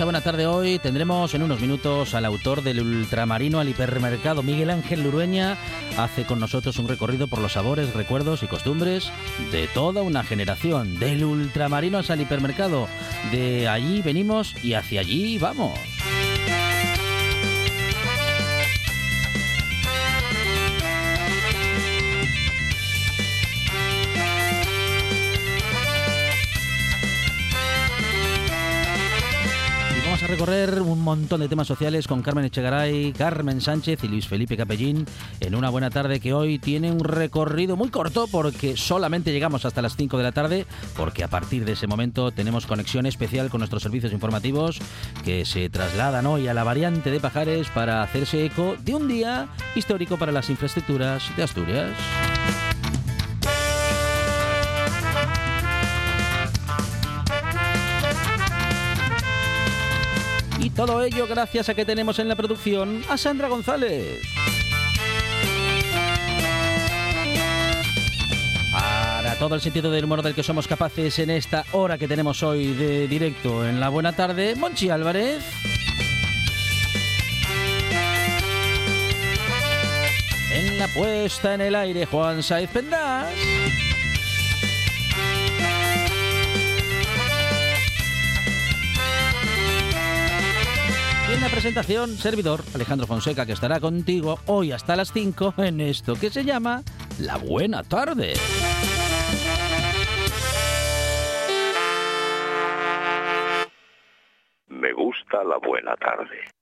Esta buena tarde hoy tendremos en unos minutos al autor del ultramarino al hipermercado Miguel Ángel Lurueña. Hace con nosotros un recorrido por los sabores, recuerdos y costumbres de toda una generación. Del ultramarino al hipermercado. De allí venimos y hacia allí vamos. Recorrer un montón de temas sociales con Carmen Echegaray, Carmen Sánchez y Luis Felipe Capellín en una buena tarde que hoy tiene un recorrido muy corto porque solamente llegamos hasta las 5 de la tarde porque a partir de ese momento tenemos conexión especial con nuestros servicios informativos que se trasladan hoy a la variante de Pajares para hacerse eco de un día histórico para las infraestructuras de Asturias. Todo ello gracias a que tenemos en la producción a Sandra González. Para todo el sentido del humor del que somos capaces en esta hora que tenemos hoy de directo en la buena tarde, Monchi Álvarez. En la puesta en el aire, Juan Saiz Pendas. La presentación, servidor Alejandro Fonseca, que estará contigo hoy hasta las 5 en esto que se llama La Buena Tarde. Me gusta la buena tarde.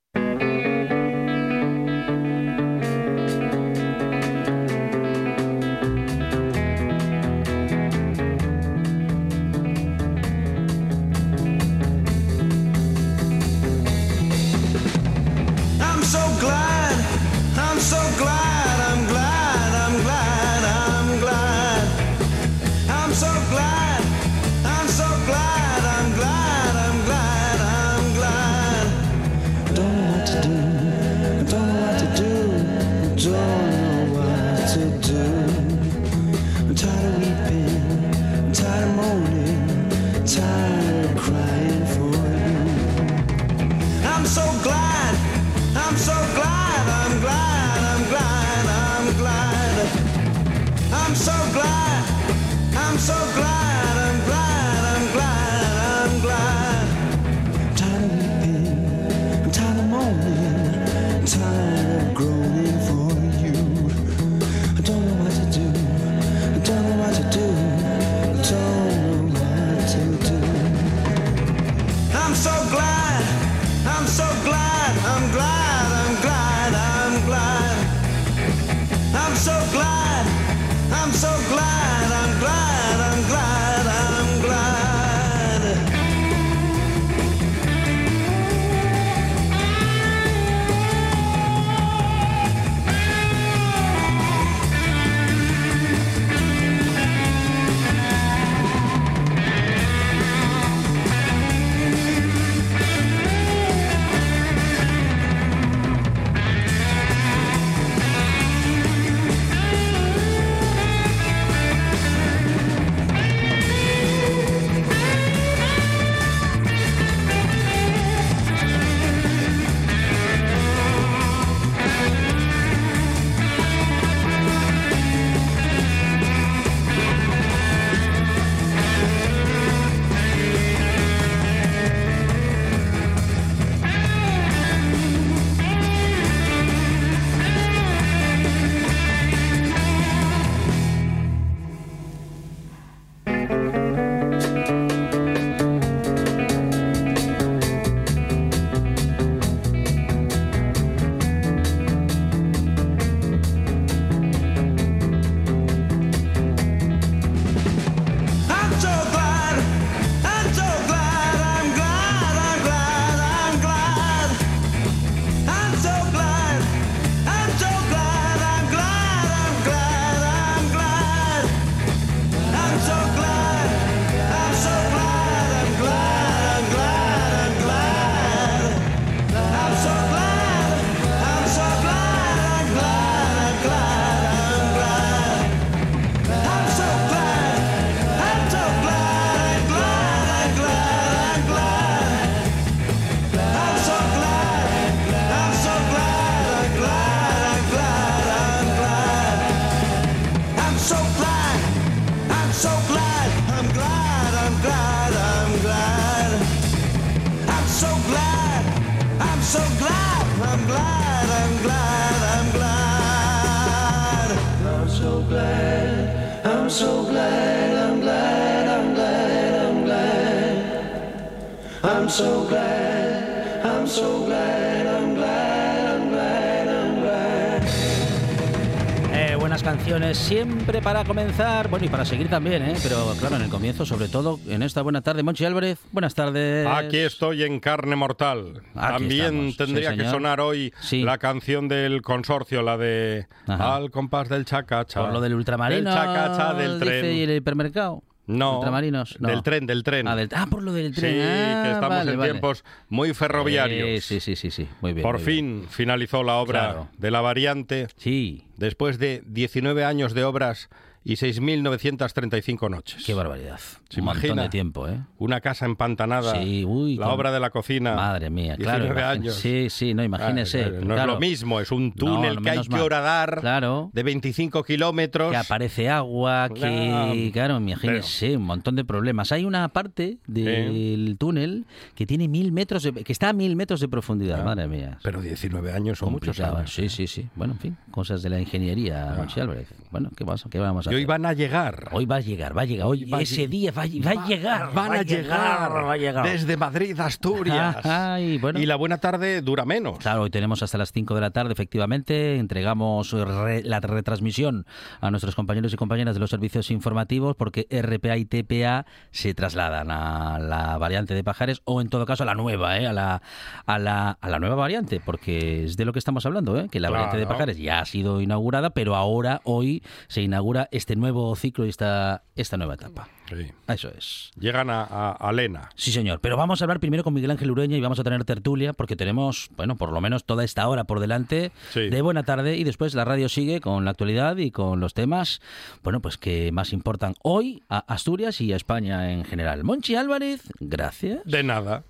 Buenas canciones siempre para comenzar, bueno y para seguir también, ¿eh? pero claro, en el comienzo, sobre todo en esta buena tarde. Monchi Álvarez, buenas tardes. Aquí estoy en carne mortal. Aquí También estamos, tendría sí, que sonar hoy Sí. la canción del consorcio, la de Ajá. Al compás del chacacha. Por lo del ultramarino. Del chacacha del tren. y el hipermercado. No, Ultramarinos. No. del tren, del tren. Ah, del- ah, por lo del Sí, tren. Ah, que estamos vale, en vale. tiempos muy ferroviarios. Sí, sí, sí, sí. Muy bien. Por muy bien. fin finalizó la obra Claro. de la variante Sí, después de 19 años de obras y 6.935 noches. qué barbaridad. ¿Se Un montón imagina? de tiempo, ¿eh? Una casa empantanada, Sí, uy, la con- obra de la cocina. Madre mía, claro. 19 imagín- años. Sí, sí, no, imagínese. Ah, no claro, es lo mismo, es un No, túnel que hay que horadar Claro. de 25 kilómetros. Que aparece agua, que... Claro. Imagínese, un montón de problemas. Hay una parte del túnel que tiene mil metros, de- que está a mil metros de profundidad, madre mía. Pero 19 años son muchos años. Sí, sí, sí. Bueno, en fin, cosas de la ingeniería, Monchi Álvarez. Bueno, ¿qué, vamos, qué vamos a Y hoy van a llegar. Hoy va a llegar, va a llegar. Hoy, Va a ese día va, a- va a llegar. Van va a llegar, va a llegar. desde Madrid Asturias. Ay, bueno. Y la buena tarde dura menos. Claro, hoy tenemos hasta las 5 de la tarde, efectivamente. Entregamos re- la retransmisión a nuestros compañeros y compañeras de los servicios informativos porque RPA y TPA se trasladan a la variante de Pajares o, en todo caso, a la nueva, ¿eh? a, la, a, la, a la nueva variante, porque es de lo que estamos hablando, ¿eh? que la variante de Claro. Pajares ya sido inaugurada, pero ahora, hoy, se inaugura este nuevo ciclo y esta, esta nueva etapa. Sí. Eso es. Llegan a, a, a Lena. Sí, señor. Pero vamos a hablar primero con Miguel Ángel Ureña y vamos a tener tertulia porque tenemos, bueno, por lo menos toda esta hora por delante Sí. de buena tarde y después la radio sigue con la actualidad y con los temas, bueno, pues que más importan hoy a Asturias y a España en general. Monchi Álvarez, gracias. De nada.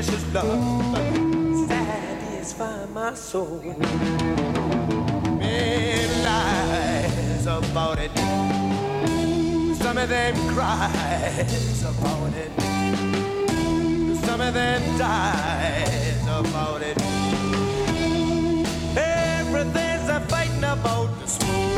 Precious love. Satisfy my soul. Many lies about it. Some of them cries about it. Some of them dies about it. Everything's a fighting about the spoon.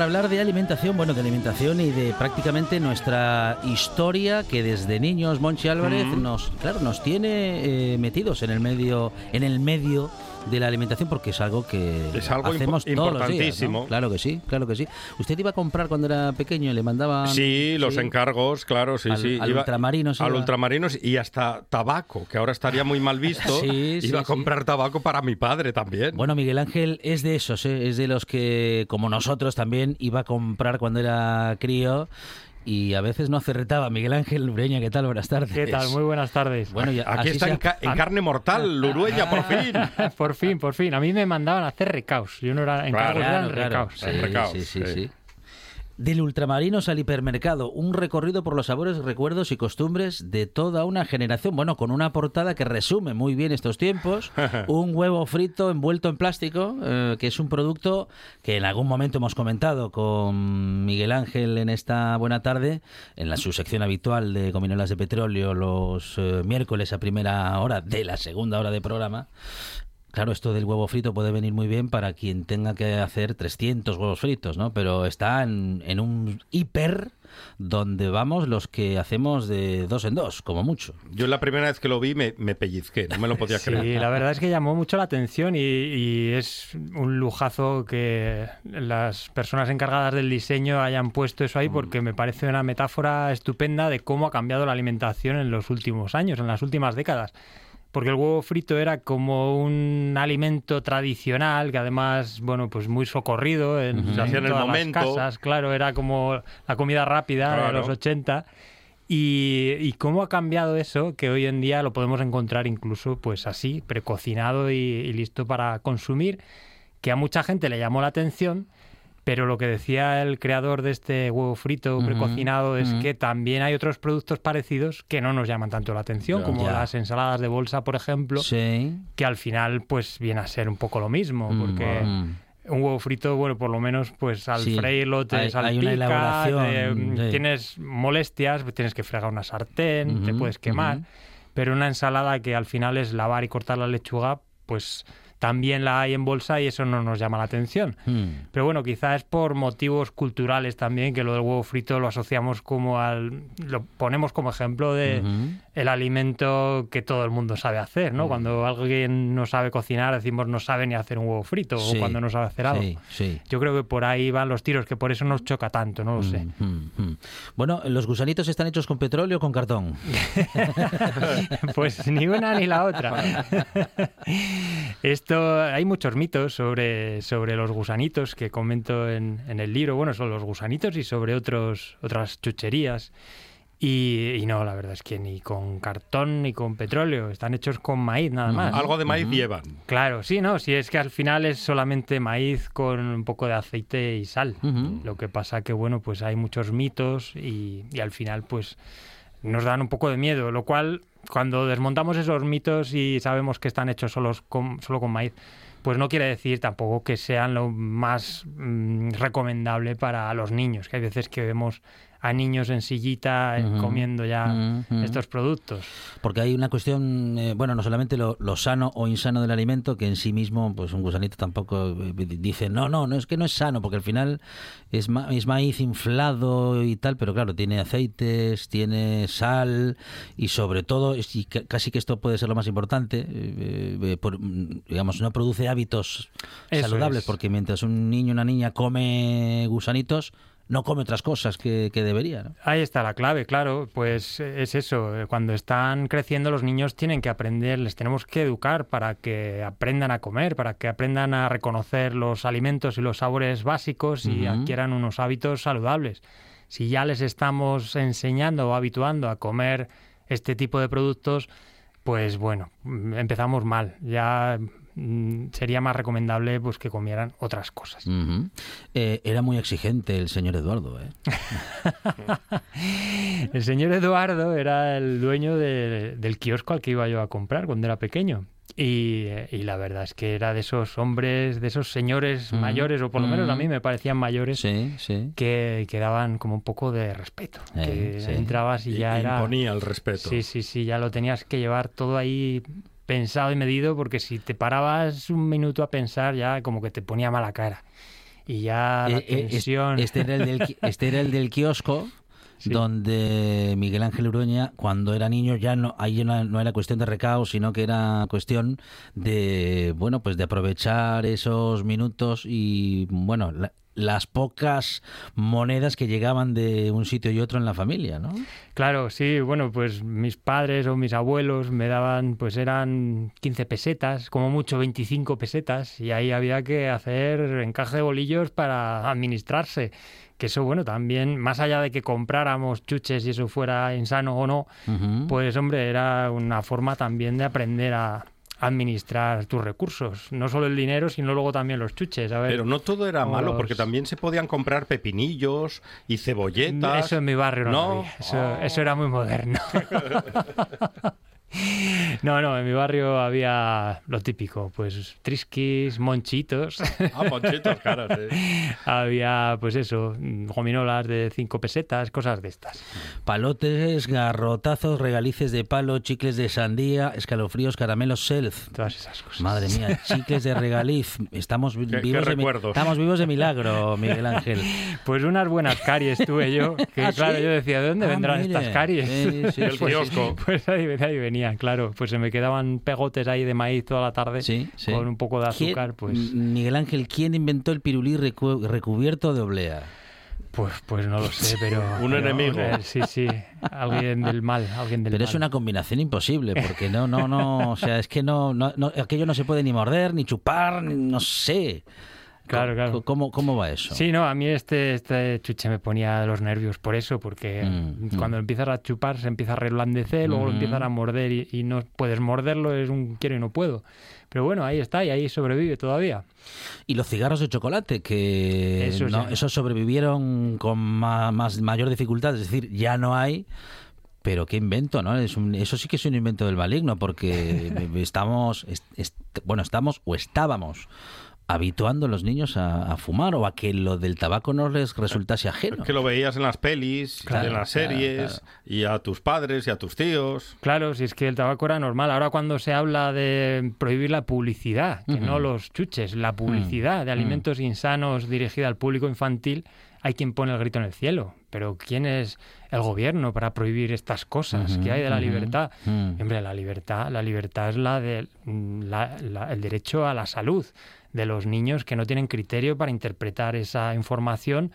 Para hablar de alimentación, bueno, de alimentación y de prácticamente nuestra historia que desde niños Monchi Álvarez nos, claro, nos tiene eh, metidos en el medio, en el medio de la alimentación porque es algo que Es algo hacemos impo- todos los días, ¿no? importantísimo. Claro que sí, claro que sí. ¿Usted iba a comprar cuando era pequeño y le mandaban Sí, los sí? encargos, claro, sí, Al- sí. al ultramarinos Al iba. ultramarinos y hasta tabaco, que ahora estaría muy mal visto. Sí, sí, iba a comprar tabaco para mi padre también. Bueno, Miguel Ángel es de esos, ¿eh? es de los que, como nosotros también, iba a comprar cuando era crío y a veces no acertaba. Miguel Ángel Ureña, ¿qué tal? Buenas tardes. ¿Qué tal? Muy buenas tardes. Bueno, ya, Aquí está en, ca- en carne mortal, Lurueña, por fin. por fin, por fin. A mí me mandaban a hacer recaos. Yo no era encargos, Claro, eran Claro, claro. recaos. Sí, Recaos, sí, sí, sí. Del ultramarinos al hipermercado, un recorrido por los sabores, recuerdos y costumbres de toda una generación. Bueno, con una portada que resume muy bien estos tiempos. un huevo frito envuelto en plástico, eh, que es un producto que en algún momento hemos comentado con Miguel Ángel en esta buena tarde, en la su sección habitual de Gominolas de Petróleo, los eh, miércoles a primera hora de la segunda hora de programa. Claro, esto del huevo frito puede venir muy bien para quien tenga que hacer 300 huevos fritos, ¿no? Pero está en, en un hiper donde vamos los que hacemos de dos en dos, como mucho. Yo la primera vez que lo vi me, me pellizqué, no me lo podía Sí, creer. la verdad es que llamó mucho la atención y, y es un lujazo que las personas encargadas del diseño hayan puesto eso ahí Mm. porque me parece una metáfora estupenda de cómo ha cambiado la alimentación en los últimos años, en las últimas décadas. Porque el huevo frito era como un alimento tradicional que además, bueno, pues muy socorrido en. Se hacía en el todas las momento. casas. Claro, era como la comida rápida de los 80. Y, y cómo ha cambiado eso, que hoy en día lo podemos encontrar incluso pues así, precocinado y, y listo para consumir, que a mucha gente le llamó la atención, pero lo que decía el creador de este huevo frito precocinado es que también hay otros productos parecidos que no nos llaman tanto la atención, como Ya. las ensaladas de bolsa, por ejemplo, Sí. que al final pues viene a ser un poco lo mismo, porque Mm. un huevo frito, bueno, por lo menos, pues al Sí, freírlo te hay- una elaboración, te- sí. tienes molestias, tienes que fregar una sartén, te puedes quemar, pero una ensalada que al final es lavar y cortar la lechuga, pues también la hay en bolsa y eso no nos llama la atención. Mm. Pero bueno, quizás es por motivos culturales también, que lo del huevo frito lo asociamos como al... lo ponemos como ejemplo de el alimento que todo el mundo sabe hacer. ¿no? Cuando alguien no sabe cocinar, decimos no sabe ni hacer un huevo frito, Sí, o cuando no sabe hacer algo. Sí, sí. Yo creo que por ahí van los tiros, que por eso nos choca tanto, no lo sé. Mm, mm, mm. Bueno, ¿los gusanitos están hechos con petróleo o con cartón? Pues ni una ni la otra. Esto, hay muchos mitos sobre, sobre los gusanitos que comento en, en el libro. Bueno, sobre los gusanitos y sobre otros, otras chucherías. Y, y no, la verdad es que ni con cartón ni con petróleo. Están hechos con maíz nada más. Algo de maíz llevan. Claro, sí, no, si es que al final es solamente maíz con un poco de aceite y sal. Lo que pasa que, bueno, pues hay muchos mitos y, y al final, pues nos dan un poco de miedo, lo cual, cuando desmontamos esos mitos y sabemos que están hechos solos con, solo con maíz, pues no quiere decir tampoco que sean lo más mm, recomendable para los niños, que hay veces que vemos a niños en sillita eh, comiendo ya estos productos. Porque hay una cuestión, eh, bueno, no solamente lo, lo sano o insano del alimento, que en sí mismo, pues un gusanito tampoco eh, dice, no, no, no es que no es sano, porque al final es, ma- es maíz inflado y tal, pero claro, tiene aceites, tiene sal y sobre todo, y ca- casi que esto puede ser lo más importante, eh, eh, por- digamos, no produce hábitos Eso saludables, es. porque mientras un niño o una niña come gusanitos, no come otras cosas que, que debería. ¿no? Ahí está la clave, claro, pues eh, es eso, eh, cuando están creciendo los niños tienen que aprender, les tenemos que educar para que aprendan a comer, para que aprendan a reconocer los alimentos y los sabores básicos y adquieran unos hábitos saludables. Si ya les estamos enseñando o habituando a comer este tipo de productos, pues bueno, mm, empezamos mal. Ya sería más recomendable pues que comieran otras cosas. Eh, era muy exigente el señor Eduardo, ¿eh? El señor Eduardo era el dueño de- del kiosco al que iba yo a comprar cuando era pequeño. Y, y la verdad es que era de esos hombres, de esos señores Mm, mayores, o por lo menos a mí mm. me parecían mayores, Sí, sí. que, que daban como un poco de respeto. Eh, que sí. entrabas y ya era... Imponía el respeto. Sí, sí, sí, ya lo tenías que llevar todo ahí pensado y medido, porque si te parabas un minuto a pensar, ya como que te ponía mala cara. y ya la Eh, eh, tensión... este, era el del, este era el del kiosco. Sí. donde Miguel Ángel Urueña, cuando era niño, ya no, ahí no, no era cuestión de recao, sino que era cuestión de, bueno, pues de aprovechar esos minutos y, bueno, la- las pocas monedas que llegaban de un sitio y otro en la familia, ¿no? Claro, sí, bueno, pues mis padres o mis abuelos me daban, pues eran 15 pesetas, como mucho 25 pesetas, y ahí había que hacer encaje de bolillos para administrarse. Que eso, bueno, también, más allá de que compráramos chuches y eso fuera insano o no, pues hombre, era una forma también de aprender a administrar tus recursos. No solo el dinero, sino luego también los chuches. A ver, Pero no todo era malo, los- porque también se podían comprar pepinillos y cebolletas. Eso en mi barrio no, No. había. Eso, eso era muy moderno. No, no, en mi barrio había lo típico, pues trisquis, monchitos, Ah, ponchitos, claro, sí. había pues eso, gominolas de cinco pesetas, cosas de estas. Palotes, garrotazos, regalices de palo, chicles de sandía, escalofríos, caramelos self. Todas esas cosas. Madre mía, chicles de regaliz. Estamos vi- qué vivos de estamos vivos de milagro, Miguel Ángel. Pues unas buenas caries tuve yo, que ¿Ah, claro, sí? yo decía, ¿de dónde Ah, vendrán mire. estas caries? Sí, sí, Del sí, kiosco. Pues ahí, ahí claro. Pues se me quedaban pegotes ahí de maíz toda la tarde Sí, sí. con un poco de ¿Quién- azúcar, pues... Miguel Ángel, ¿quién inventó el pirulí recu- recubierto de oblea? Pues, pues no lo sé, pero... Un pero, enemigo. eh, sí, sí, alguien del mal, alguien del Pero mal. es una combinación imposible, porque no, no, no, o sea, es que no, no, no- aquello no se puede ni morder, ni chupar, ni- no sé. Claro, claro. ¿Cómo, cómo va eso? Sí, no, a mí este, este chuche me ponía los nervios por eso, porque Mm, cuando empiezas a chupar se empieza a reblandecer, luego lo Ujú. empiezan a morder y, y no puedes morderlo, es un quiero y no puedo. Pero bueno, ahí está y ahí sobrevive todavía. Y los cigarros de chocolate, que Eso no- ya. esos sobrevivieron con ma- más, mayor dificultad, es decir, ya no hay. Pero qué invento, ¿no? Es un- eso sí que es un invento del maligno, porque estamos, est- est- bueno, estamos o estábamos habituando a los niños a, a fumar o a que lo del tabaco no les resultase ajeno. Que lo veías en las pelis, Claro, en las claro, series, y a tus padres y a tus tíos. Claro, si es que el tabaco era normal. Ahora cuando se habla de prohibir la publicidad, que no los chuches, la publicidad de Mm. alimentos insanos dirigida al público infantil, hay quien pone el grito en el cielo. Pero ¿quién es el gobierno para prohibir estas cosas que hay de la libertad? mm. Hombre, la libertad, la libertad es la de la- la- el derecho a la salud de los niños que no tienen criterio para interpretar esa información.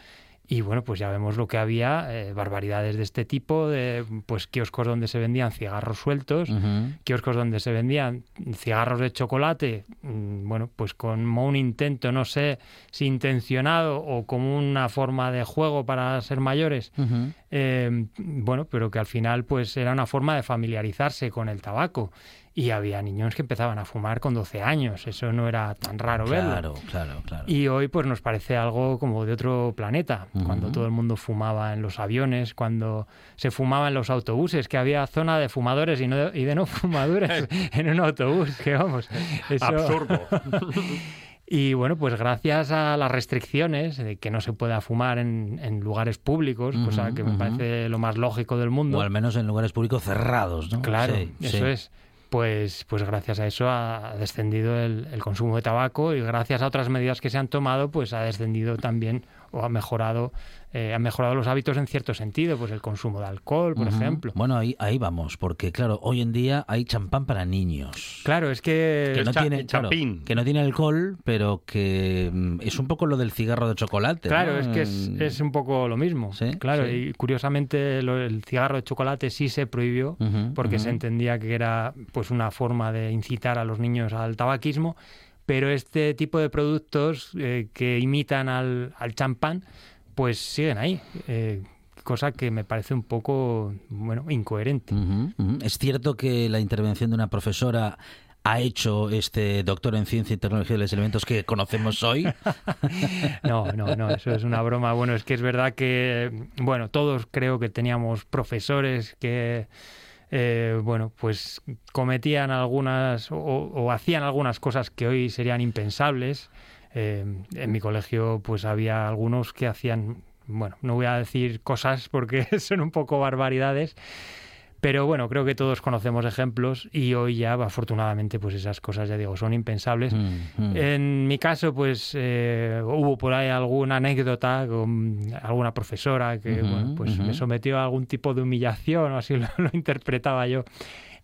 Y bueno, pues ya vemos lo que había, eh, barbaridades de este tipo, de pues kioscos donde se vendían cigarros sueltos, Ujú. kioscos donde se vendían cigarros de chocolate, mm, bueno, pues como un intento, no sé si intencionado o como una forma de juego para ser mayores, eh, bueno, pero que al final pues era una forma de familiarizarse con el tabaco. Y había niños que empezaban a fumar con 12 años, eso no era tan raro verlo. Claro, claro, claro. Y hoy pues nos parece algo como de otro planeta, cuando todo el mundo fumaba en los aviones, cuando se fumaba en los autobuses, que había zona de fumadores y, no de, y de no fumadores en un autobús, que vamos, eso- Absurdo. Y bueno, pues gracias a las restricciones de que no se pueda fumar en, en lugares públicos, cosa Ujú, que me parece lo más lógico del mundo. O al menos en lugares públicos cerrados, ¿no? Claro, Sí, eso sí. es. Pues, pues gracias a eso ha descendido el, el consumo de tabaco y gracias a otras medidas que se han tomado, pues ha descendido también o ha mejorado, eh, han mejorado los hábitos en cierto sentido, pues el consumo de alcohol, por ejemplo. Bueno, ahí, ahí vamos, porque claro, hoy en día hay champán para niños. Claro, es que Que no, cha- tiene, claro, champín. que no tiene alcohol, pero que mm, es un poco lo del cigarro de chocolate. Claro, ¿no? es que es, Mm, es un poco lo mismo. Sí, claro, sí. y curiosamente lo- el cigarro de chocolate sí se prohibió porque se entendía que era pues una forma de incitar a los niños al tabaquismo, pero este tipo de productos eh, que imitan al, al champán, pues siguen ahí. eh, cosa que me parece un poco, bueno, incoherente. Es cierto que la intervención de una profesora ha hecho este doctor en ciencia y tecnología de los elementos que conocemos hoy. No, no, no, eso es una broma. Bueno, es que es verdad que, bueno, todos creo que teníamos profesores que, eh, bueno, pues cometían algunas o, hacían algunas cosas que hoy serían impensables. Eh, en mi colegio, pues había algunos que hacían, bueno, no voy a decir cosas porque son un poco barbaridades. Pero bueno, creo que todos conocemos ejemplos y hoy ya, afortunadamente, pues esas cosas, ya digo, son impensables. Mm, mm. En mi caso, pues eh, hubo por ahí alguna anécdota con alguna profesora que Ujú, bueno, pues ujú. me sometió a algún tipo de humillación, o así lo, lo interpretaba yo.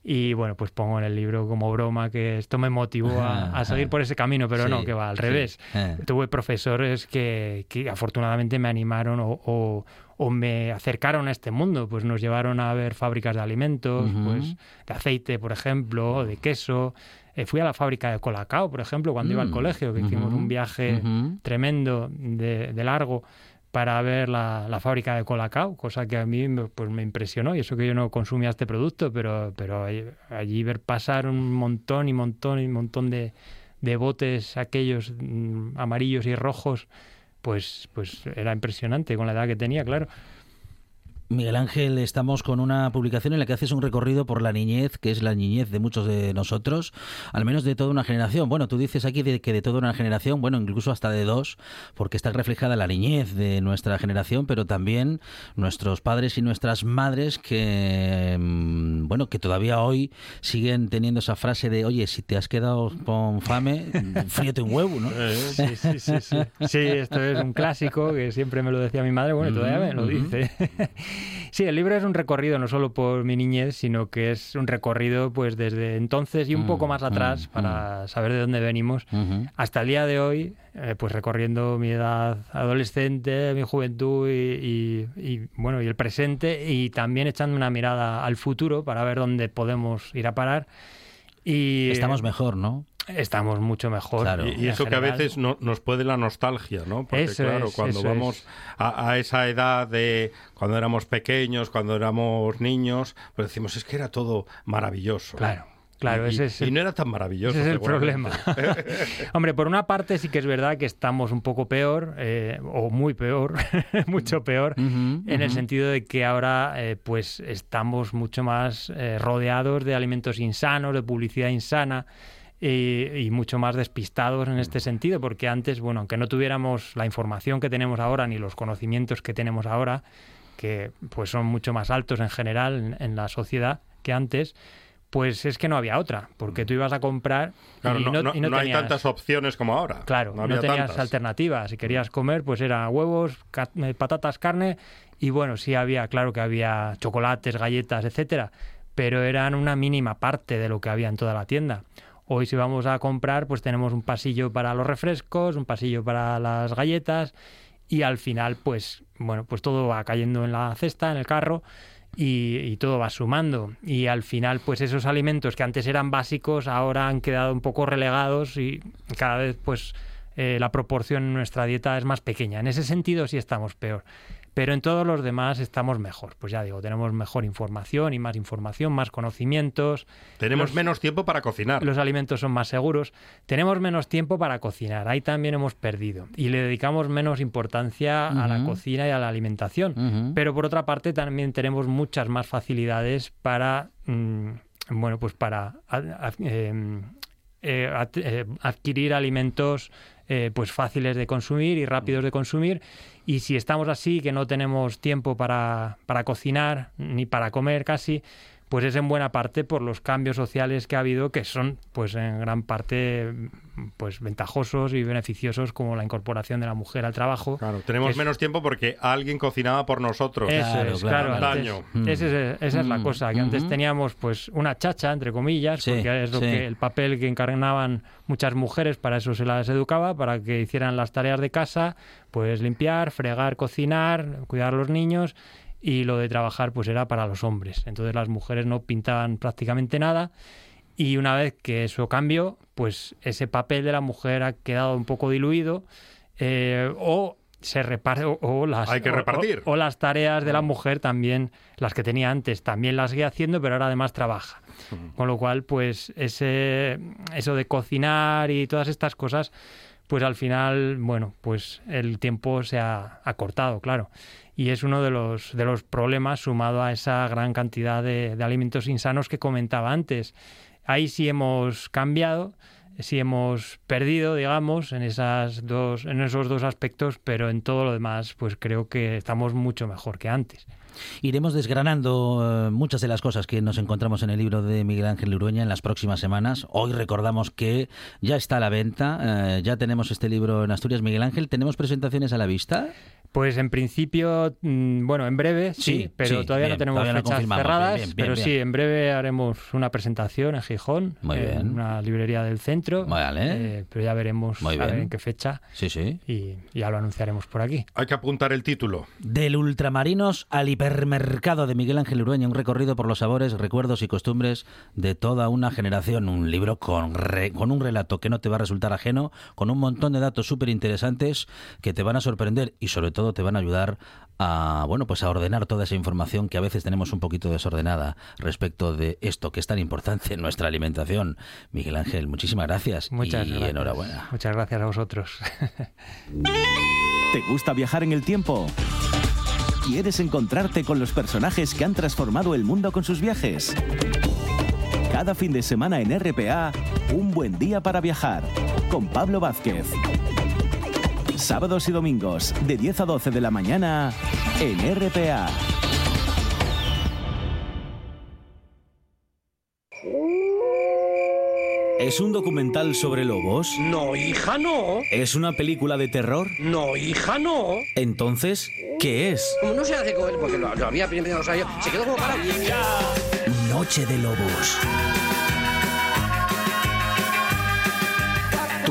Y bueno, pues pongo en el libro como broma que esto me motivó a, a seguir por ese camino, pero no, Sí, que va al sí. revés. Eh. Tuve profesores que, que afortunadamente me animaron o, o- o me acercaron a este mundo, pues nos llevaron a ver fábricas de alimentos, Ujú. pues de aceite, por ejemplo, de queso. Eh, fui a la fábrica de Colacao, por ejemplo, cuando iba al Mm. colegio, que hicimos Ujú. un viaje Ujú. tremendo de, de largo para ver la, la fábrica de Colacao, cosa que a mí pues, me impresionó, y eso que yo no consumía este producto, pero, pero allí, allí ver pasar un montón y montón y montón de, de botes aquellos mm, amarillos y rojos, pues, pues era impresionante con la edad que tenía, claro. Miguel Ángel, estamos con una publicación en la que haces un recorrido por la niñez, que es la niñez de muchos de nosotros, al menos de toda una generación. Bueno, tú dices aquí de que de toda una generación, bueno, incluso hasta de dos, porque está reflejada la niñez de nuestra generación, pero también nuestros padres y nuestras madres que, mm, bueno, que todavía hoy siguen teniendo esa frase de, oye, si te has quedado con fame, fríete un huevo, ¿no? Sí, sí, sí, sí. Sí, esto es un clásico que siempre me lo decía mi madre, bueno, y todavía me lo dice. Sí, el libro es un recorrido no solo por mi niñez, sino que es un recorrido pues desde entonces y un Mm, poco más atrás mm, para saber de dónde venimos hasta el día de hoy, eh, pues recorriendo mi edad adolescente, mi juventud y, y- y, bueno y el presente y también echando una mirada al futuro para ver dónde podemos ir a parar. Y Estamos mejor, ¿no? Estamos mucho mejor. Claro. Y, eso que a veces no- nos puede la nostalgia, ¿no? Porque Eso claro, es, cuando vamos es. a, a esa edad de cuando éramos pequeños, cuando éramos niños, pues decimos, es que era todo maravilloso. Claro, claro, y, ese es el y no era tan maravilloso. Ese es el problema. Hombre, por una parte sí que es verdad que estamos un poco peor, eh, o muy peor, mucho peor, en el sentido de que ahora eh, pues estamos mucho más eh, rodeados de alimentos insanos, de publicidad insana. Y, y mucho más despistados en este sentido, porque antes, bueno, aunque no tuviéramos la información que tenemos ahora ni los conocimientos que tenemos ahora, que pues son mucho más altos en general en, en la sociedad que antes, pues es que no había otra, porque tú ibas a comprar Claro, y no, no, no- y no no hay tenías- tantas opciones como ahora. Claro, no no, había tenías tantas. alternativas. Si querías comer, pues era huevos, eh, patatas, carne y bueno, sí había, claro que había chocolates, galletas, etcétera, pero eran una mínima parte de lo que había en toda la tienda. Hoy si vamos a comprar, pues tenemos un pasillo para los refrescos, un pasillo para las galletas y al final, pues bueno, pues todo va cayendo en la cesta, en el carro y, todo va sumando. Y al final, pues esos alimentos que antes eran básicos ahora han quedado un poco relegados y cada vez, pues eh, la proporción en nuestra dieta es más pequeña. En ese sentido sí estamos peor. Pero en todos los demás estamos mejor. Pues ya digo, tenemos mejor información y más información, más conocimientos. Tenemos Los- menos tiempo para cocinar. Los alimentos son más seguros. Tenemos menos tiempo para cocinar. Ahí también hemos perdido. Y le dedicamos menos importancia a la cocina y a la alimentación. Pero por otra parte también tenemos muchas más facilidades para, mm, bueno, pues para a- a- em, eh, ad- eh, adquirir alimentos eh, pues fáciles de consumir y rápidos de consumir. Y si estamos así, que no tenemos tiempo para, para cocinar ni para comer casi, pues es en buena parte por los cambios sociales que ha habido, que son pues en gran parte pues ventajosos y beneficiosos, como la incorporación de la mujer al trabajo. Claro, tenemos es- menos tiempo porque alguien cocinaba por nosotros. eso Claro, es, claro, claro. antes- Daño. ese es- esa es la Mm, cosa, que antes teníamos pues una chacha, entre comillas, Sí, porque es lo sí. que el papel que encarnaban muchas mujeres, para eso se las educaba, para que hicieran las tareas de casa, pues limpiar, fregar, cocinar, cuidar a los niños y lo de trabajar pues era para los hombres. Entonces las mujeres no pintaban prácticamente nada y una vez que eso cambió, pues ese papel de la mujer ha quedado un poco diluido eh, o se reparte o, o las Hay que o- repartir. o las tareas de la mujer también, las que tenía antes, también las sigue haciendo, pero ahora además trabaja. Con lo cual, pues ese, eso de cocinar y todas estas cosas, pues al final, bueno, pues el tiempo se ha acortado, claro. Y es uno de los, de los problemas sumado a esa gran cantidad de, de alimentos insanos que comentaba antes. Ahí sí hemos cambiado, sí hemos perdido, digamos, en, esas dos, en esos dos aspectos, pero en todo lo demás, pues creo que estamos mucho mejor que antes. Iremos desgranando eh, muchas de las cosas que nos encontramos en el libro de Miguel Ángel Urueña en las próximas semanas. Hoy recordamos que ya está a la venta, eh, ya tenemos este libro en Asturias. Miguel Ángel, ¿tenemos presentaciones a la vista? Pues en principio, mm, bueno, en breve sí, Sí, pero sí, todavía bien, no tenemos todavía fechas cerradas. Bien, bien, bien, pero bien. sí, en breve haremos una presentación en Gijón, Muy en bien. una librería del centro. Vale. eh, pero ya veremos Muy a ver en qué fecha Sí, sí. y ya lo anunciaremos por aquí. Hay que apuntar el título. Del ultramarinos al hipermercado de Miguel Ángel Urueña, un recorrido por los sabores, recuerdos y costumbres de toda una generación. Un libro con, re- con un relato que no te va a resultar ajeno, con un montón de datos súper interesantes que te van a sorprender y sobre todo te van a ayudar a bueno pues a ordenar toda esa información que a veces tenemos un poquito desordenada respecto de esto que es tan importante en nuestra alimentación. Miguel Ángel, muchísimas gracias Muchas y gracias. enhorabuena. Muchas gracias a vosotros. ¿Te gusta viajar en el tiempo? ¿Quieres encontrarte con los personajes que han transformado el mundo con sus viajes? Cada fin de semana en RPA, un buen día para viajar, con Pablo Vázquez. Sábados y domingos, de 10 a 12 de la mañana, en RPA. ¿Es un documental sobre lobos? No, hija, no. ¿Es una película de terror? No, hija, no. Entonces, ¿qué es? Como no se hace con él, porque lo, lo había primero, o sea, yo, se quedó como parado. Noche de Lobos.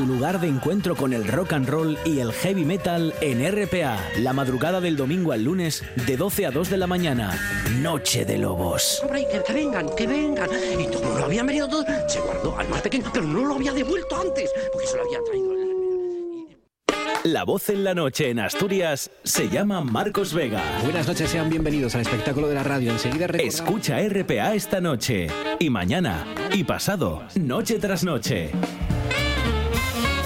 Tu lugar de encuentro con el rock and roll y el heavy metal en RPA. La madrugada del domingo al lunes de 12 a 2 de la mañana. Noche de Lobos. Hombre, que, que vengan, que vengan. Y como lo habían venido todo, se guardó al más pequeño, pero no lo había devuelto antes, porque se lo habían traído. el- La voz en la noche en Asturias se llama Marcos Vega. Buenas noches, sean bienvenidos al espectáculo de la radio. Enseguida recordamos... Escucha RPA esta noche y mañana y pasado, noche tras noche.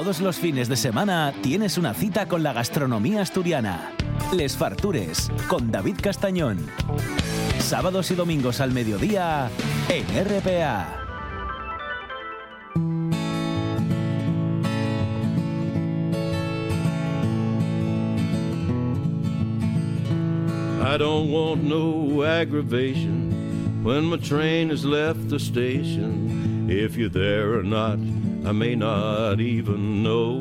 Todos los fines de semana tienes una cita con la gastronomía asturiana. Les Fartures, con David Castañón. Sábados y domingos al mediodía en RPA. I don't want no aggravation when my train has left the station. If you're there or not, I may not even know.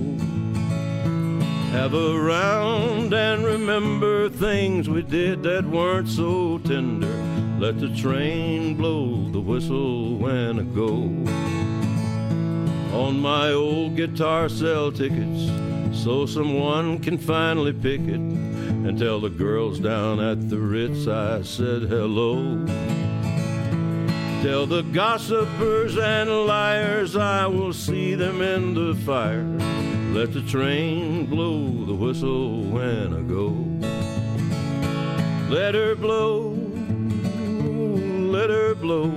Have a round and remember things we did that weren't so tender. Let the train blow the whistle when I go. On my old guitar, sell tickets so someone can finally pick it and tell the girls down at the Ritz I said hello. Tell the gossipers and liars I will see them in the fire. Let the train blow the whistle when I go. Let her blow, let her blow.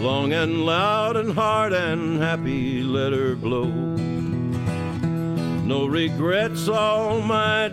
Long and loud and hard and happy, let her blow.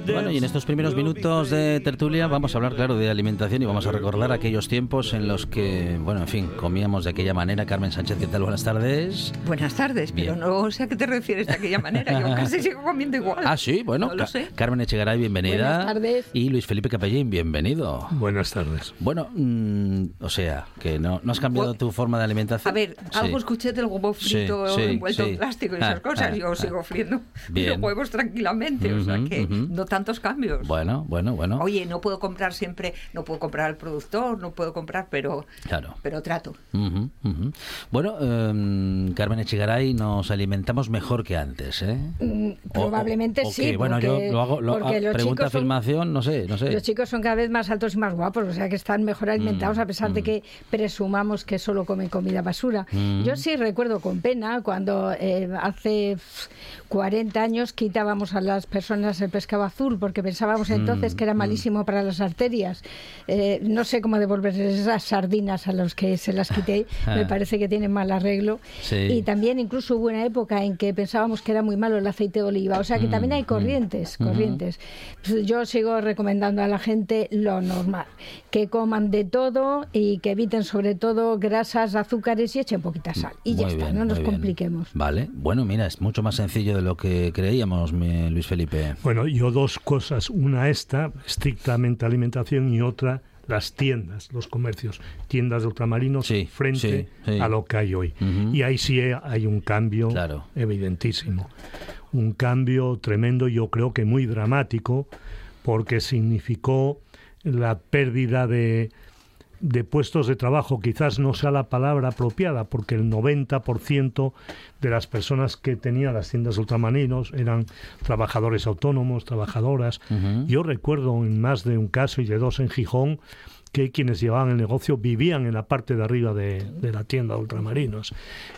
Bueno, y en estos primeros minutos de tertulia vamos a hablar, claro, de alimentación y vamos a recordar aquellos tiempos en los que, bueno, en fin, comíamos de aquella manera. Carmen Sánchez, ¿qué tal? Buenas tardes. Buenas tardes, pero Bien. no sé a qué te refieres de aquella manera. Yo casi sigo comiendo igual. Ah, sí, bueno, No lo sé. Carmen Echegaray, bienvenida. Buenas tardes. Y Luis Felipe Capellín, bienvenido. Buenas tardes. Bueno, mm, o sea, que no, no has cambiado tu forma de alimentación. A ver, Sí. algo escuché del huevo frito Sí, sí, envuelto sí. en plástico y Ah, esas cosas. ah, Yo ah. sigo friendo Bien. Huevos tranquilamente, o sea que no tantos cambios. Bueno, bueno, bueno. Oye, no puedo comprar siempre, no puedo comprar al productor, no puedo comprar, pero, Claro. pero trato. Bueno, em, Carmen Echegaray, nos alimentamos mejor que antes, ¿eh? Mm, Probablemente o- o sí. bueno, porque- yo lo hago, lo, porque ah, los pregunta chicos son- afirmación, no sé, no sé. Los chicos son cada vez más altos y más guapos, o sea que están mejor alimentados Mm, a pesar de mm. que presumamos que solo comen comida basura. Mm. Yo sí recuerdo con pena cuando eh, hace pf, 40 años quitábamos a las personas el pescado azul porque pensábamos entonces Mm, que era mm. malísimo para las arterias. Eh, no sé cómo devolver esas sardinas a los que se las quité. Me parece que tienen mal arreglo. Sí. Y también incluso hubo una época en que pensábamos que era muy malo el aceite de oliva. O sea que Mm, también hay corrientes, corrientes. Pues yo sigo recomendando a la gente lo normal, que coman de todo y que eviten sobre todo grasas, azúcares y echen poquita sal. Y ya está, no nos compliquemos. Vale, bueno, mira, es mucho más sencillo de lo que creíamos, Luis Felipe. Bueno, yo dos cosas. Una esta, estrictamente alimentación, y otra las tiendas, los comercios, tiendas de ultramarinos frente sí, sí. a lo que hay hoy. Y ahí sí hay un cambio evidentísimo. Un cambio tremendo, yo creo que muy dramático, porque significó la pérdida de, de puestos de trabajo. Quizás no sea la palabra apropiada, porque el 90% de las personas que tenían las tiendas ultramarinos eran trabajadores autónomos, trabajadoras. Yo recuerdo en más de un caso y de dos en Gijón que quienes llevaban el negocio vivían en la parte de arriba de, de la tienda de ultramarinos.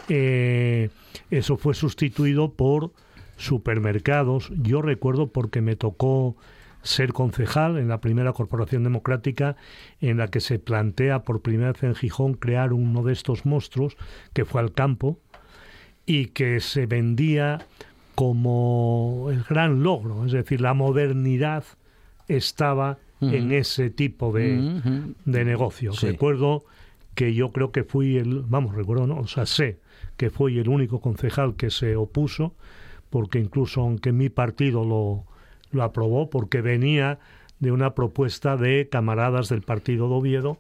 Eh, eso fue sustituido por supermercados. Yo recuerdo porque me tocó ser concejal en la primera corporación democrática en la que se plantea por primera vez en Gijón crear uno de estos monstruos que fue al campo y que se vendía como el gran logro, es decir, la modernidad estaba en ese tipo de, de negocio. Sí. Recuerdo que yo creo que fui el, vamos, recuerdo, no, o sea, sé que fui el único concejal que se opuso, porque incluso aunque mi partido lo, lo aprobó, porque venía de una propuesta de camaradas del partido de Oviedo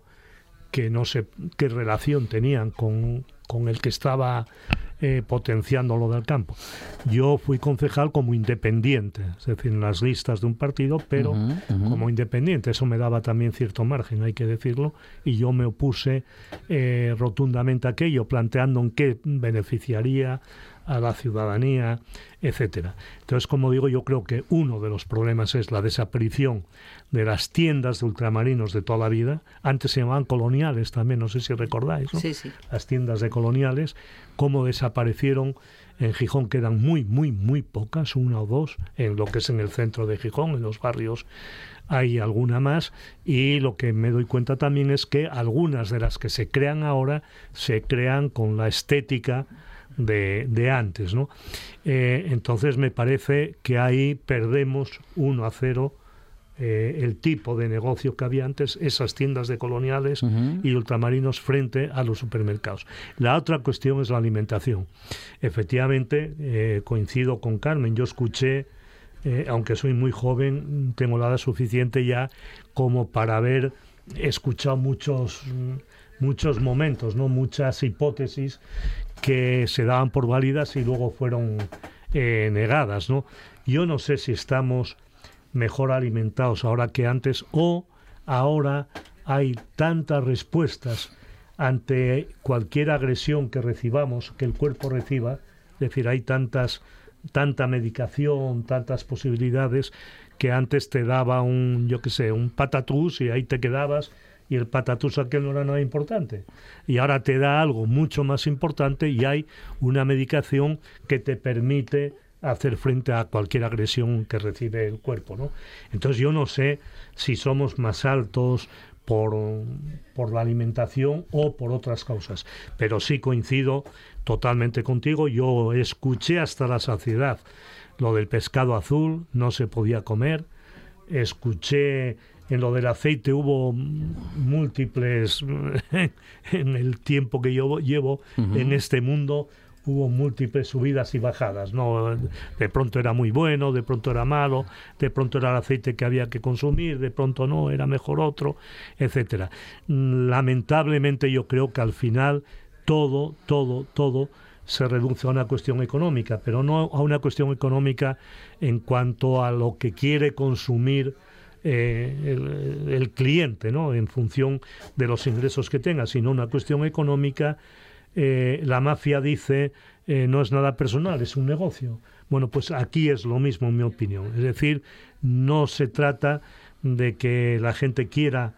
que no sé qué relación tenían con, con el que estaba eh, potenciando lo del campo. Yo fui concejal como independiente, es decir, en las listas de un partido, pero como independiente. Eso me daba también cierto margen, hay que decirlo, y yo me opuse eh, rotundamente a aquello, planteando en qué beneficiaría a la ciudadanía, etcétera. Entonces, como digo, yo creo que uno de los problemas es la desaparición de las tiendas de ultramarinos de toda la vida. Antes se llamaban coloniales también, no sé si recordáis, ¿no? Sí, sí. Las tiendas de coloniales, cómo desaparecieron en Gijón quedan muy, muy, muy pocas, una o dos, en lo que es en el centro de Gijón, en los barrios hay alguna más y lo que me doy cuenta también es que algunas de las que se crean ahora se crean con la estética de, de antes, ¿no? Eh, entonces me parece que ahí perdemos 1 a 0 eh, el tipo de negocio que había antes, esas tiendas de coloniales y ultramarinos frente a los supermercados. La otra cuestión es la alimentación. Efectivamente, eh, coincido con Carmen, yo escuché, eh, aunque soy muy joven, tengo la edad suficiente ya como para haber escuchado muchos, mm, muchos momentos, ¿no? muchas hipótesis que se daban por válidas y luego fueron eh, negadas. ¿no? Yo no sé si estamos mejor alimentados ahora que antes o ahora hay tantas respuestas ante cualquier agresión que recibamos, que el cuerpo reciba, es decir, hay tantas tanta medicación, tantas posibilidades que antes te daba un, yo qué sé, un patatús y ahí te quedabas y el patatús aquel no era nada importante. Y ahora te da algo mucho más importante y hay una medicación que te permite hacer frente a cualquier agresión que recibe el cuerpo, ¿no? Entonces yo no sé si somos más altos por, por la alimentación o por otras causas, pero sí coincido totalmente contigo. Yo escuché hasta la saciedad lo del pescado azul, no se podía comer. Escuché en lo del aceite hubo múltiples en el tiempo que yo llevo en este mundo hubo múltiples subidas y bajadas no de pronto era muy bueno de pronto era malo de pronto era el aceite que había que consumir de pronto no era mejor otro etcétera. Lamentablemente yo creo que al final todo todo todo se reduce a una cuestión económica pero no a una cuestión económica en cuanto a lo que quiere consumir eh, el, el cliente, ¿no? En función de los ingresos que tenga, sino una cuestión económica. eh, la mafia dice eh, no es nada personal, es un negocio. Bueno, pues aquí es lo mismo, en mi opinión. Es decir, no se trata de que la gente quiera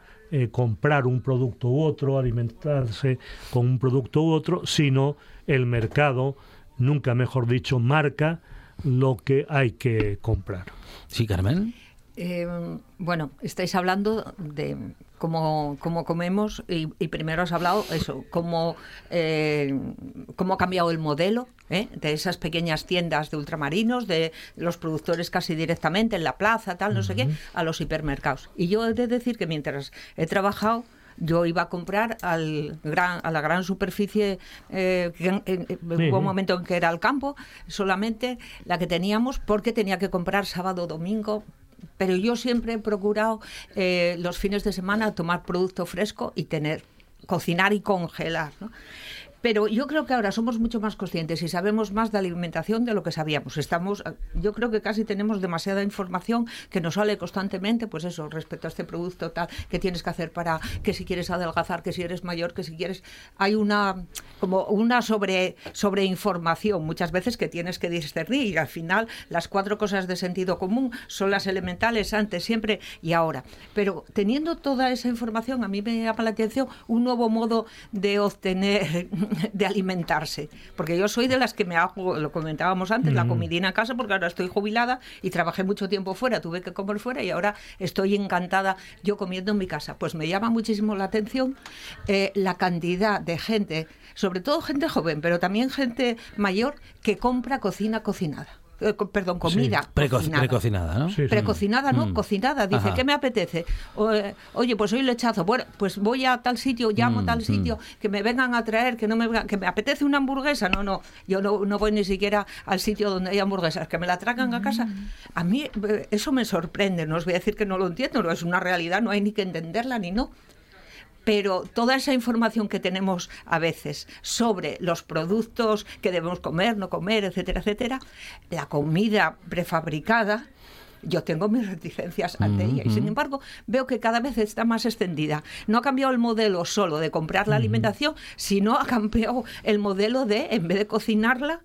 comprar un producto u otro, alimentarse con un producto u otro, sino el mercado, nunca mejor dicho, marca lo que hay que comprar. Sí, Carmen. Eh, bueno, estáis hablando de cómo, cómo comemos y, y primero has hablado eso, cómo, eh, cómo ha cambiado el modelo ¿eh? de esas pequeñas tiendas de ultramarinos, de los productores casi directamente en la plaza, tal, no sé qué, a los hipermercados. Y yo he de decir que mientras he trabajado, yo iba a comprar al gran, a la gran superficie, eh, en- en- en- Sí. hubo un momento en que era el campo, solamente la que teníamos, porque tenía que comprar sábado, domingo. Pero yo siempre he procurado eh, los fines de semana tomar producto fresco y tener, cocinar y congelar. ¿no? Pero yo creo que ahora somos mucho más conscientes y sabemos más de alimentación de lo que sabíamos. Estamos, yo creo que casi tenemos demasiada información que nos sale constantemente, pues eso, respecto a este producto tal, que tienes que hacer para que si quieres adelgazar, que si eres mayor, que si quieres, hay una como una sobre sobreinformación muchas veces que tienes que discernir y al final las cuatro cosas de sentido común son las elementales antes, siempre y ahora. Pero teniendo toda esa información, a mí me llama la atención un nuevo modo de obtener, de alimentarse. Porque yo soy de las que me hago, lo comentábamos antes, la Mm. comidina en casa, porque ahora estoy jubilada y trabajé mucho tiempo fuera, tuve que comer fuera y ahora estoy encantada yo comiendo en mi casa. Pues me llama muchísimo la atención eh, la cantidad de gente, sobre todo gente joven, pero también gente mayor, que compra cocina cocinada. Eh, perdón, comida. Preco- cocinada. precocinada, ¿no? Precocinada, no, Mm. cocinada. Dice, Ajá. ¿qué me apetece? O, eh, oye, pues hoy lechazo. Bueno, pues voy a tal sitio, llamo a Mm, tal sitio, mm. que me vengan a traer, que no me vengan- que me apetece una hamburguesa. No, no, yo no, no voy ni siquiera al sitio donde hay hamburguesas, que me la traigan a casa. A mí eh, eso me sorprende, no os voy a decir que no lo entiendo, no es una realidad, no hay ni que entenderla ni no pero toda esa información que tenemos a veces sobre los productos que debemos comer, no comer, etcétera, etcétera, la comida prefabricada, yo tengo mis reticencias ante ella y sin embargo veo que cada vez está más extendida. No ha cambiado el modelo solo de comprar la alimentación, sino ha cambiado el modelo de, en vez de cocinarla,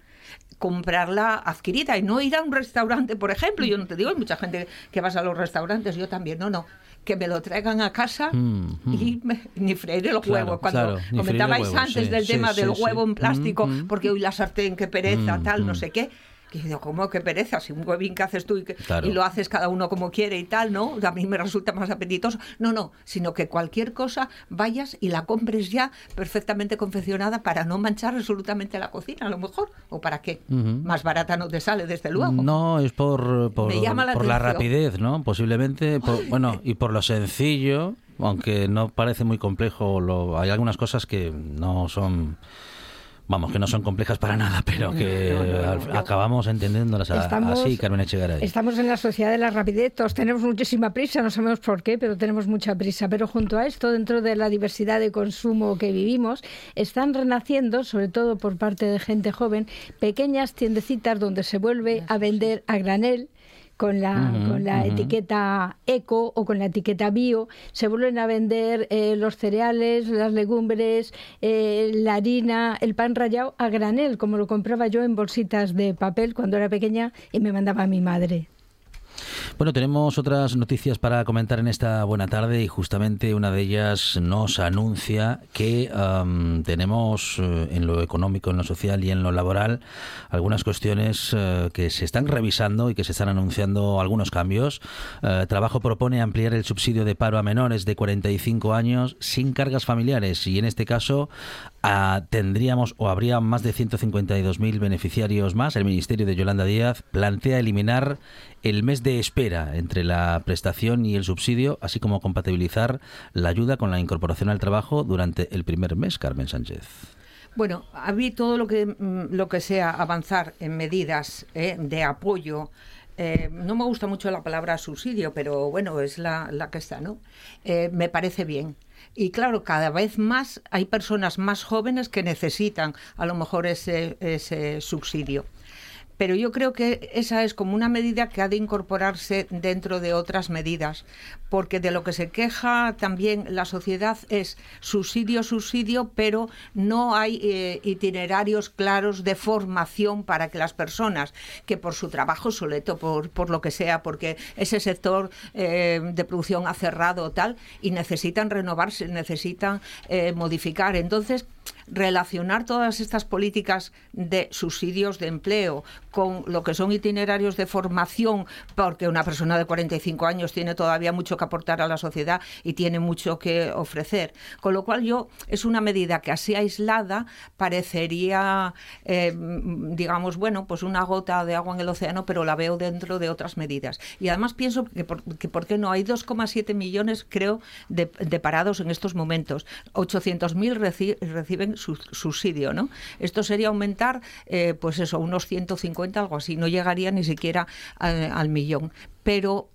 comprarla adquirida y no ir a un restaurante, por ejemplo. Yo no te digo, hay mucha gente que vas a los restaurantes, yo también, no, no. Que me lo traigan a casa Mm, mm. y me- ni freír el Claro, huevo. Cuando claro, comentabais antes sí, del sí, tema sí, del huevo en plástico, Mm, mm. porque hoy la sartén, qué pereza, tal, no mm. sé qué. Que digo, ¿cómo que pereza? Si un huevín que haces tú y, que- Claro. y lo haces cada uno como quiere y tal, ¿no? A mí me resulta más apetitoso. No, no, sino que cualquier cosa vayas y la compres ya perfectamente confeccionada para no manchar absolutamente la cocina, a lo mejor. ¿O para qué? Más barata no te sale, desde luego. No, es por, por, la por la rapidez, ¿no? Posiblemente, por- bueno, y por lo sencillo, aunque no parece muy complejo, lo, hay algunas cosas que no son, vamos, que no son complejas para nada, pero que acabamos entendiéndolas Estamos- así, Carmen Echegaray. Estamos en la sociedad de la rapidez, todos tenemos muchísima prisa, no sabemos por qué, pero tenemos mucha prisa. Pero junto a esto, dentro de la diversidad de consumo que vivimos, están renaciendo, sobre todo por parte de gente joven, pequeñas tiendecitas donde se vuelve a vender a granel con la, con la etiqueta eco o con la etiqueta bio, se vuelven a vender eh, los cereales, las legumbres, eh, la harina, el pan rallado a granel, como lo compraba yo en bolsitas de papel cuando era pequeña y me mandaba mi madre. Bueno, tenemos otras noticias para comentar en esta buena tarde y justamente una de ellas nos anuncia que tenemos eh, en lo económico, en lo social y en lo laboral algunas cuestiones eh, que se están revisando y que se están anunciando algunos cambios. Eh, Trabajo propone ampliar el subsidio de paro a menores de 45 años sin cargas familiares y en este caso ah, tendríamos o habría más de 152.000 beneficiarios más. El Ministerio de Yolanda Díaz plantea eliminar el mes de espera entre la prestación y el subsidio, así como compatibilizar la ayuda con la incorporación al trabajo durante el primer mes, Carmen Sánchez. Bueno, a mí todo lo que, mm, lo que sea avanzar en medidas eh, de apoyo, eh, no me gusta mucho la palabra subsidio, pero bueno, es la, la que está, ¿no? Eh, me parece bien. Y claro, cada vez más hay personas más jóvenes que necesitan a lo mejor ese, ese subsidio. Pero yo creo que esa es como una medida que ha de incorporarse dentro de otras medidas, porque de lo que se queja también la sociedad es subsidio, subsidio, pero no hay eh, itinerarios claros de formación para que las personas que por su trabajo soleto, por, por lo que sea, porque ese sector eh, de producción ha cerrado tal, y necesitan renovarse, necesitan eh, modificar. Entonces, relacionar todas estas políticas de subsidios de empleo con lo que son itinerarios de formación, porque una persona de 45 años tiene todavía mucho aportar a la sociedad y tiene mucho que ofrecer. Con lo cual yo es una medida que así aislada parecería, eh, digamos, bueno, pues una gota de agua en el océano, pero la veo dentro de otras medidas. Y además pienso que por, qué no hay 2,7 millones, creo, de, parados en estos momentos. 800.000 reci reciben su subsidio, ¿no? Esto sería aumentar, eh, pues eso, unos 150, algo así. No llegaría ni siquiera al, al millón. Pero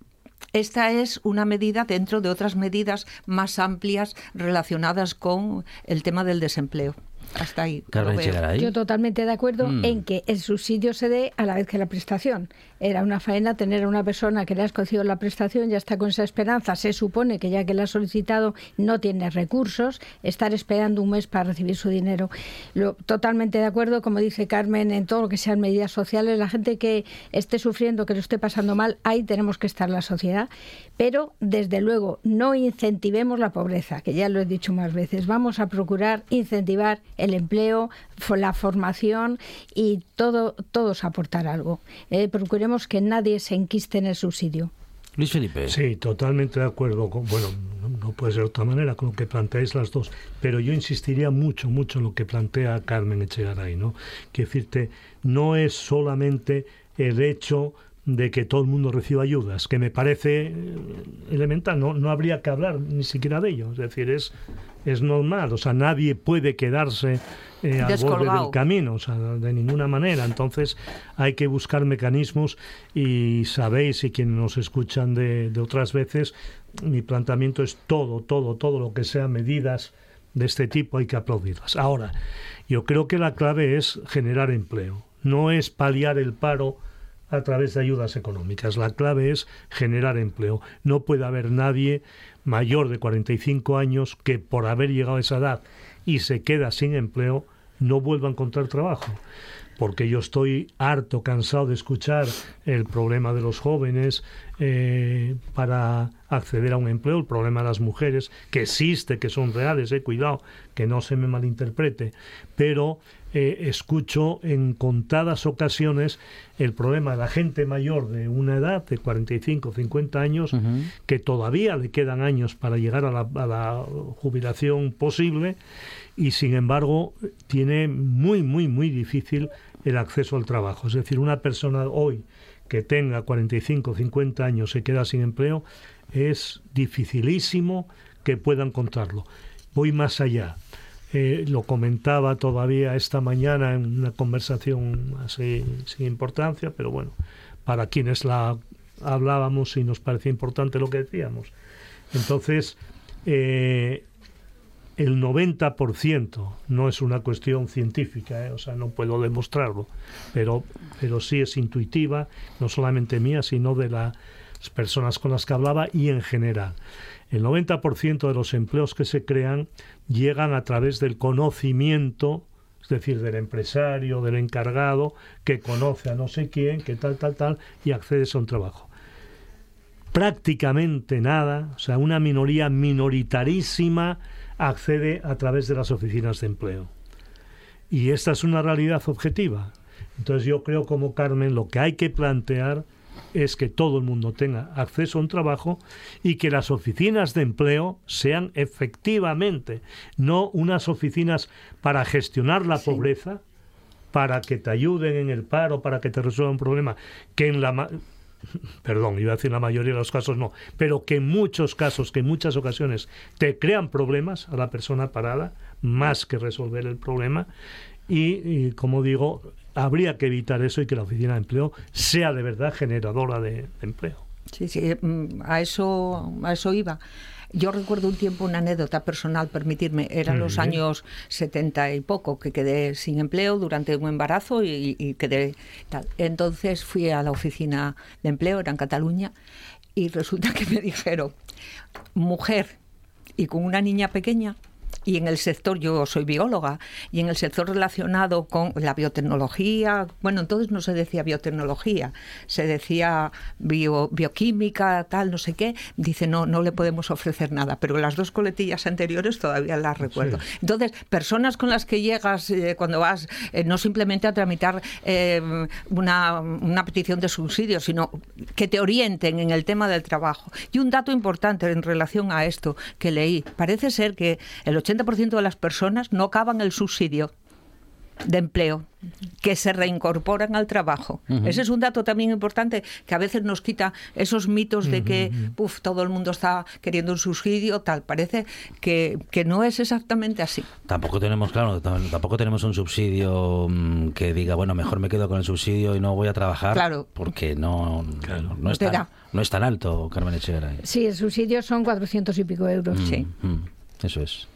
esta es una medida dentro de otras medidas más amplias relacionadas con el tema del desempleo. Hasta ahí. Carmen lo veo. Echegaray. Yo totalmente de acuerdo Mm. en que el subsidio se dé a la vez que la prestación. Era una faena tener a una persona que le has concedido la prestación, ya está con esa esperanza, se supone que ya que la ha solicitado no tiene recursos, estar esperando un mes para recibir su dinero. Lo, totalmente de acuerdo, como dice Carmen, en todo lo que sean medidas sociales, la gente que esté sufriendo, que lo esté pasando mal, ahí tenemos que estar la sociedad. Pero, desde luego, no incentivemos la pobreza, que ya lo he dicho más veces. Vamos a procurar incentivar el empleo, la formación y todo, todos aportar algo. Eh, procuremos que nadie se enquiste en el subsidio. Luis Felipe. Sí, totalmente de acuerdo. Con, bueno, no, no puede ser de otra manera con lo que planteáis las dos, pero yo insistiría mucho, mucho en lo que plantea Carmen Echegaray, ¿no? Que decirte, no es solamente el hecho de que todo el mundo reciba ayudas, que me parece eh, elemental, no, no habría que hablar ni siquiera de ello, es decir, es, es normal, o sea, nadie puede quedarse eh, al borde del camino, o sea, de ninguna manera. Entonces hay que buscar mecanismos. Y sabéis, y quienes nos escuchan de, de otras veces, mi planteamiento es todo, todo, todo lo que sea medidas de este tipo hay que aplaudirlas. Ahora, yo creo que la clave es generar empleo, no es paliar el paro a través de ayudas económicas. La clave es generar empleo. No puede haber nadie mayor de 45 años que por haber llegado a esa edad y se queda sin empleo no vuelva a encontrar trabajo. Porque yo estoy harto, cansado de escuchar el problema de los jóvenes eh, para acceder a un empleo, el problema de las mujeres, que existe, que son reales, eh, cuidado, que no se me malinterprete, pero eh, escucho en contadas ocasiones el problema de la gente mayor de una edad de 45, 50 años, que todavía le quedan años para llegar a la, a la jubilación posible y sin embargo tiene muy, muy, muy difícil el acceso al trabajo. Es decir, una persona hoy que tenga 45, 50 años se queda sin empleo, es dificilísimo que pueda encontrarlo. Voy más allá. Eh, lo comentaba todavía esta mañana en una conversación así sin importancia, pero bueno, para quienes la hablábamos y nos parecía importante lo que decíamos. Entonces, eh, el 90% no es una cuestión científica, ¿eh? o sea, no puedo demostrarlo, pero, pero sí es intuitiva, no solamente mía, sino de las personas con las que hablaba y en general. El 90% de los empleos que se crean llegan a través del conocimiento, es decir, del empresario, del encargado, que conoce a no sé quién, que tal, tal, tal, y accedes a un trabajo. Prácticamente nada, o sea, una minoría minoritarísima accede a través de las oficinas de empleo. Y esta es una realidad objetiva. Entonces yo creo como Carmen lo que hay que plantear es que todo el mundo tenga acceso a un trabajo y que las oficinas de empleo sean efectivamente no unas oficinas para gestionar la pobreza, para que te ayuden en el paro, para que te resuelvan un problema, que en la ma- perdón, iba a decir la mayoría de los casos no, pero que en muchos casos, que en muchas ocasiones te crean problemas a la persona parada, más que resolver el problema, y, y, como digo, habría que evitar eso y que la oficina de empleo sea de verdad generadora de, de empleo. Sí, sí, mm, a eso, a eso iba. Yo recuerdo un tiempo una anécdota personal, permitirme, eran los años 70 y poco, que quedé sin empleo durante un embarazo y, y quedé tal. Entonces fui a la oficina de empleo, era en Cataluña, y resulta que me dijeron, mujer y con una niña pequeña, y en el sector, yo soy bióloga, y en el sector relacionado con la biotecnología, bueno, entonces no se decía biotecnología, se decía bio- bioquímica, tal, no sé qué, dice, no, no le podemos ofrecer nada, pero las dos coletillas anteriores todavía las recuerdo. Entonces, personas con las que llegas eh, cuando vas, eh, no simplemente a tramitar eh, una, una petición de subsidio, sino que te orienten en el tema del trabajo. Y un dato importante en relación a esto que leí, parece ser que el 80% de las personas no acaban el subsidio de empleo, que se reincorporan al trabajo. Ese es un dato también importante que a veces nos quita esos mitos de que uf, todo el mundo está queriendo un subsidio, tal. Parece que, que no es exactamente así. Tampoco tenemos, claro, tam- tampoco tenemos un subsidio mm, que diga, bueno, mejor me quedo con el subsidio y no voy a trabajar. Claro. Porque no, no, es tan, no es tan alto, Carmen Echegaray. Sí, el subsidio son 400 y pico euros. Mm, mm, eso es.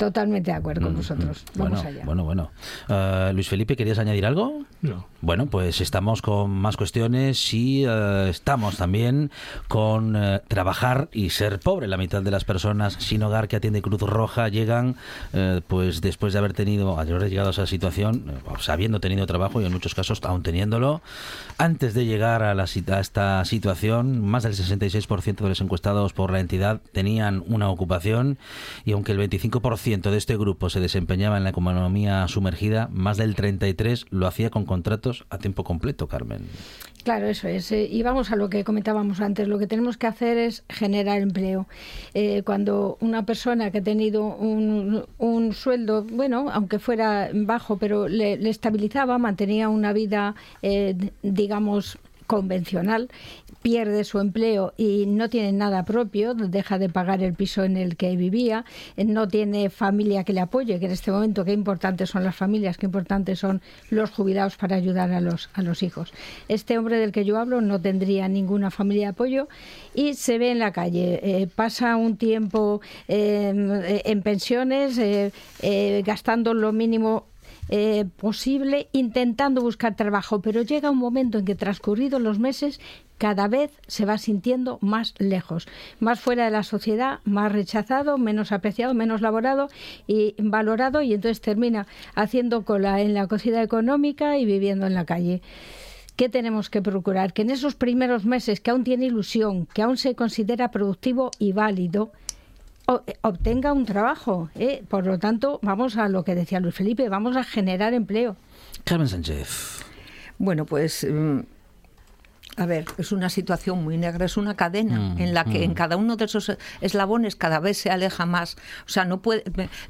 Totalmente de acuerdo con Mm, vosotros. mm. Vamos bueno, allá. Bueno, bueno. Eh, Luis Felipe, ¿querías añadir algo? No. Bueno, pues estamos con más cuestiones y eh, estamos también con eh, trabajar y ser pobre. La mitad de las personas sin hogar que atiende Cruz Roja llegan, pues después de haber tenido, haber llegado a esa situación, sea, habiendo tenido trabajo y en muchos casos aún teniéndolo, antes de llegar a, la, a esta situación, más del 66% de los encuestados por la entidad tenían una ocupación y aunque el 25% de este grupo se desempeñaba en la economía sumergida, más del 33% lo hacía con contratos a tiempo completo, Carmen. Claro, eso es. eh, y vamos a lo que comentábamos antes. Lo que tenemos que hacer es generar empleo. Eh, cuando una persona que ha tenido un, sueldo, bueno, aunque fuera bajo, pero le, estabilizaba, mantenía una vida, eh, digamos, convencional, pierde su empleo y no tiene nada propio, deja de pagar el piso en el que vivía, eh, no tiene familia que le apoye, que en este momento qué importantes son las familias, qué importantes son los jubilados para ayudar a los, a los hijos. Este hombre del que yo hablo no tendría ninguna familia de apoyo y se ve en la calle, eh, pasa un tiempo eh, en pensiones, gastando lo mínimo eh, posible intentando buscar trabajo, pero llega un momento en que transcurridos los meses cada vez se va sintiendo más lejos, más fuera de la sociedad, más rechazado, menos apreciado, menos laborado y valorado y entonces termina haciendo cola en la cocina económica y viviendo en la calle. ¿Qué tenemos que procurar? Que en esos primeros meses que aún tiene ilusión, que aún se considera productivo y válido, obtenga un trabajo. ¿eh? Por lo tanto, vamos a lo que decía Luis Felipe, vamos a generar empleo. Carmen Sánchez. Bueno, pues mm, a ver, es una situación muy negra, es una cadena Mm, en la que mm. en cada uno de esos eslabones cada vez se aleja más. O sea, no puede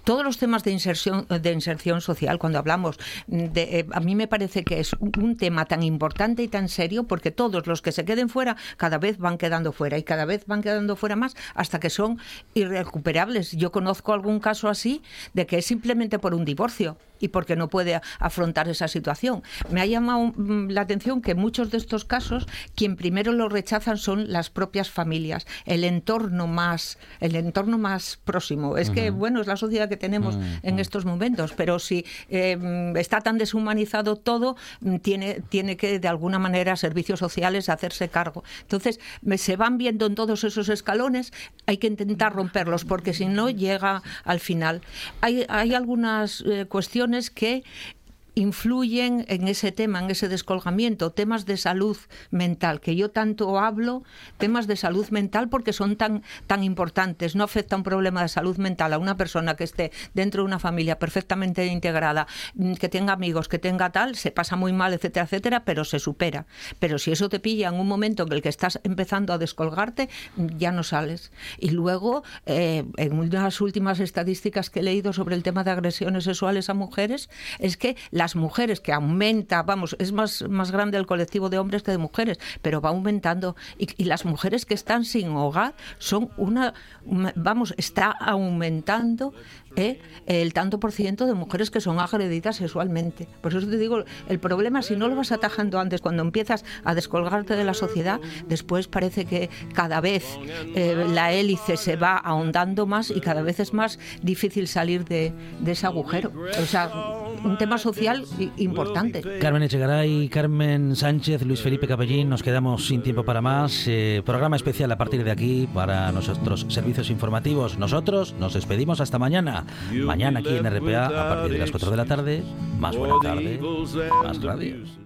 todos los temas de inserción de inserción social cuando hablamos de eh, a mí me parece que es un, un tema tan importante y tan serio porque todos los que se queden fuera cada vez van quedando fuera y cada vez van quedando fuera más hasta que son irrecuperables. Yo conozco algún caso así de que es simplemente por un divorcio y porque no puede afrontar esa situación. Me ha llamado mm, la atención que en muchos de estos casos quien primero lo rechazan son las propias familias, el entorno más, el entorno más próximo. Es que bueno es la sociedad que tenemos en estos momentos, pero si eh, mm, está tan deshumanizado todo, mm, tiene tiene que de alguna manera servicios sociales hacerse cargo. Entonces se van viendo en todos esos escalones, hay que intentar romperlos porque si no llega al final. Hay hay algunas eh, cuestiones que influyen en ese tema, en ese descolgamiento, temas de salud mental, que yo tanto hablo, temas de salud mental porque son tan, tan importantes. No afecta un problema de salud mental a una persona que esté dentro de una familia perfectamente integrada, mm, que tenga amigos, que tenga tal, se pasa muy mal, etcétera, etcétera, pero se supera. Pero si eso te pilla en un momento en el que estás empezando a descolgarte, ya no sales. Y luego, eh, en unas últimas estadísticas que he leído sobre el tema de agresiones sexuales a mujeres, es que las mujeres que aumenta, vamos, es más, más grande el colectivo de hombres que de mujeres, pero va aumentando. Y, y las mujeres que están sin hogar son una, vamos, está aumentando ¿eh? el tanto por ciento de mujeres que son agredidas sexualmente. Por eso te digo, el problema, si no lo vas atajando antes, cuando empiezas a descolgarte de la sociedad, después parece que cada vez eh, la hélice se va ahondando más y cada vez es más difícil salir de, ese agujero. O sea, un tema social importante. Carmen Echegaray, Carmen Sánchez, Luis Felipe Capellín, nos quedamos sin tiempo para más. Eh, programa especial a partir de aquí para nuestros servicios informativos. Nosotros nos despedimos hasta mañana. Aquí en RPA a partir de las 4 de la tarde. Más buena tarde, más radio.